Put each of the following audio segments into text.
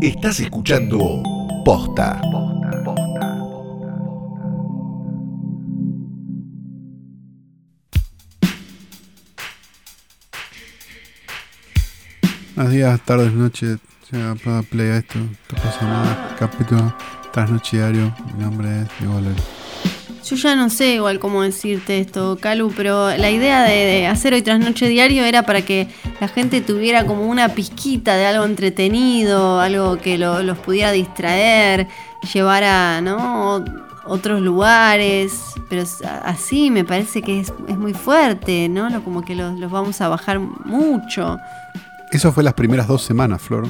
Estás escuchando Posta. Buenos días, tardes, noches. Para play a esto. No pasa nada. Capítulo trasnochidario. Mi nombre es Diego. Yo ya no sé igual cómo decirte esto, Calu, pero la idea de, de hacer hoy trasnoche diario era para que la gente tuviera como una pizquita de algo entretenido, algo que lo- los pudiera distraer, llevar a ¿no? otros lugares, pero así me parece que es, es muy fuerte, ¿no? Como que los, los vamos a bajar mucho. Eso fue las primeras dos semanas, Flor.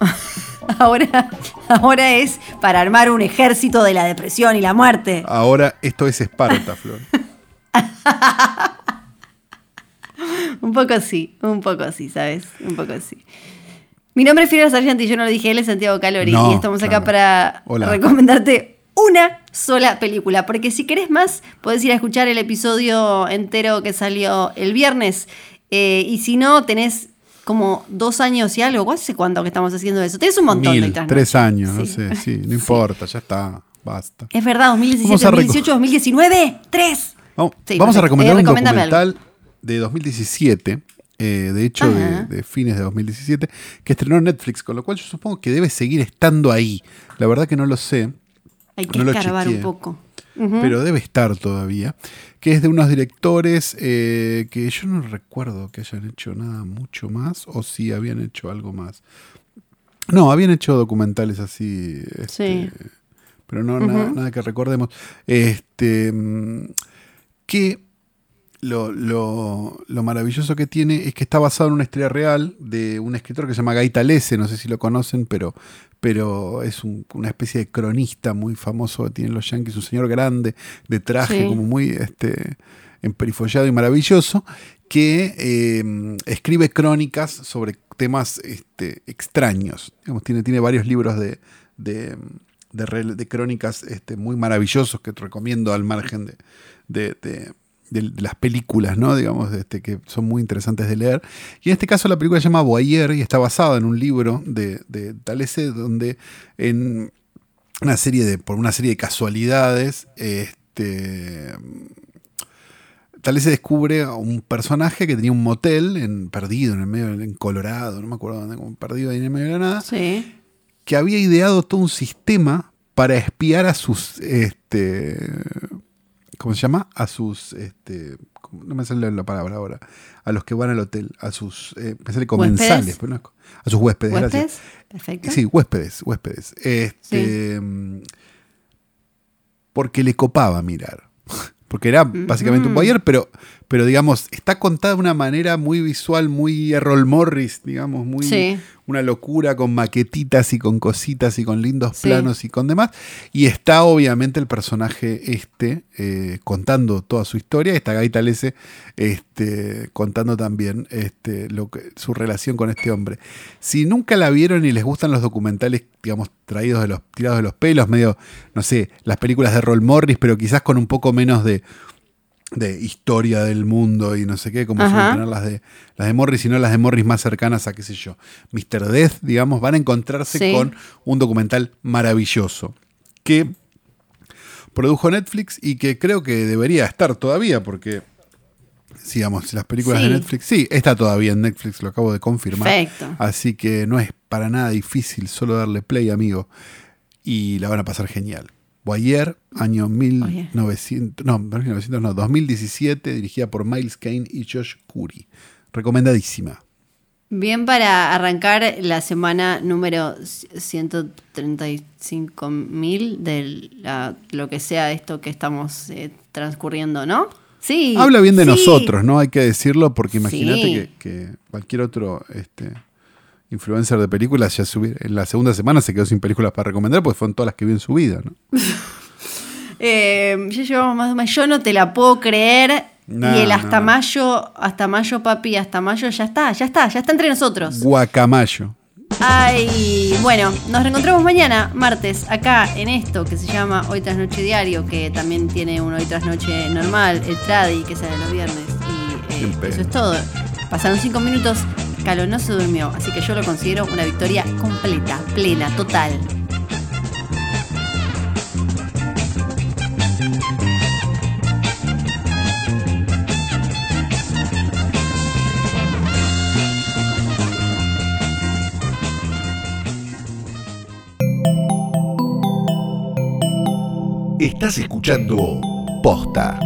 Ahora, ahora es para armar un ejército de la depresión y la muerte. Ahora esto es Esparta, Flor. Un poco sí, un poco sí, ¿sabes? Un poco sí. Mi nombre es Fiora Sargenti y yo no lo dije, él es Santiago Calori. No, y estamos acá claro. para Hola. recomendarte una sola película. Porque si querés más, podés ir a escuchar el episodio entero que salió el viernes. Eh, y si no, tenés como dos años y algo. ¿Hace cuánto que estamos haciendo eso? Tenés un montón de Mil, trasnoches. tres años, no sé. Sí, no importa, ya está. Basta. Es verdad, 2017, Vamos a reco- 2018, 2019, tres. Vamos, Sí, vamos a recomendar Eh, un recomendame algo. documental de 2017, eh, de hecho de, de fines de 2017, que estrenó en Netflix, con lo cual yo supongo que debe seguir estando ahí. La verdad que no lo sé, Hay que No escarbar un poco. Pero debe estar todavía, que es de unos directores eh, que yo no recuerdo que hayan hecho nada mucho más, o si habían hecho algo más. No, habían hecho documentales así, este, Sí. pero no nada, Ujú. nada que recordemos. Este, mm, que lo, lo- lo maravilloso que tiene es que está basado en una historia real de un escritor que se llama Guy Talese, no sé si lo conocen, pero, pero es un- una especie de cronista muy famoso que tienen los yankees, un señor grande, de traje, Sí. como muy este, emperifollado y maravilloso, que eh, escribe crónicas sobre temas este, extraños. Digamos, tiene, tiene varios libros de, de, de crónicas este, muy maravillosos que te recomiendo al margen de, de- de- las películas, ¿no? Digamos, este, que son muy interesantes de leer. Y en este caso la película se llama Boyer y está basada en un libro de, de Talese donde en una serie de, por una serie de casualidades, este, Talese descubre a un personaje que tenía un motel en, perdido en el medio, en Colorado, no me acuerdo dónde, como perdido ahí en el medio de la nada, Sí. que había ideado todo un sistema para espiar a sus, este, ¿cómo se llama? A sus, este, no me sale la palabra ahora, a los que van al hotel, a sus, eh, me sale comensales, pero no es co- a sus huéspedes, gracias. ¿Huéspedes? Perfecto. Sí, huéspedes, huéspedes. Este, mm, Porque le copaba mirar. Porque era básicamente un boyer, pero, pero digamos, está contada de una manera muy visual, muy Errol Morris, digamos, muy Sí. Una locura con maquetitas y con cositas y con lindos Sí. planos y con demás. Y está obviamente el personaje este eh, contando toda su historia. Está Guy Talese este, contando también este, lo que, su relación con este hombre. Si nunca la vieron y les gustan los documentales, digamos, traídos de los, tirados de los pelos, medio, no sé, las películas de Roll Morris, pero quizás con un poco menos de, de historia del mundo y no sé qué, como suelen tener las de, las de Morris, sino las de Morris más cercanas a, qué sé yo, Mr. Death, digamos, van a encontrarse Sí. con un documental maravilloso que produjo Netflix y que creo que debería estar todavía porque, digamos, las películas Sí. de Netflix, sí, está todavía en Netflix, lo acabo de confirmar. Perfecto. Así que no es para nada difícil solo darle play, amigo, y la van a pasar genial. Boyer, año 1900, no, 1900, no, 2017, dirigida por Miles Kane y Josh Curry. Recomendadísima. Bien para arrancar la semana número 135.000 de la- lo que sea esto que estamos eh, transcurriendo, ¿no? Sí. Habla bien de sí. nosotros, ¿no? Hay que decirlo porque imagínate Sí. que, que cualquier otro este, influencer de películas ya subir, en la segunda semana se quedó sin películas para recomendar porque fueron todas las que vio en su vida, ¿no? Eh, ya llevamos más de. Yo no te la puedo creer. No, y el hasta no. mayo, hasta mayo, papi, hasta mayo, ya está, ya está, ya está entre nosotros. Guacamayo. Ay, bueno, nos reencontramos mañana, martes, acá en esto que se llama Hoy tras Noche Diario, que también tiene un Hoy tras Noche normal, el Tradi, que sale los viernes. Y eh, eso es todo. Pasaron cinco minutos Calo no se durmió, así que yo lo considero una victoria completa, plena, total. Estás escuchando Posta.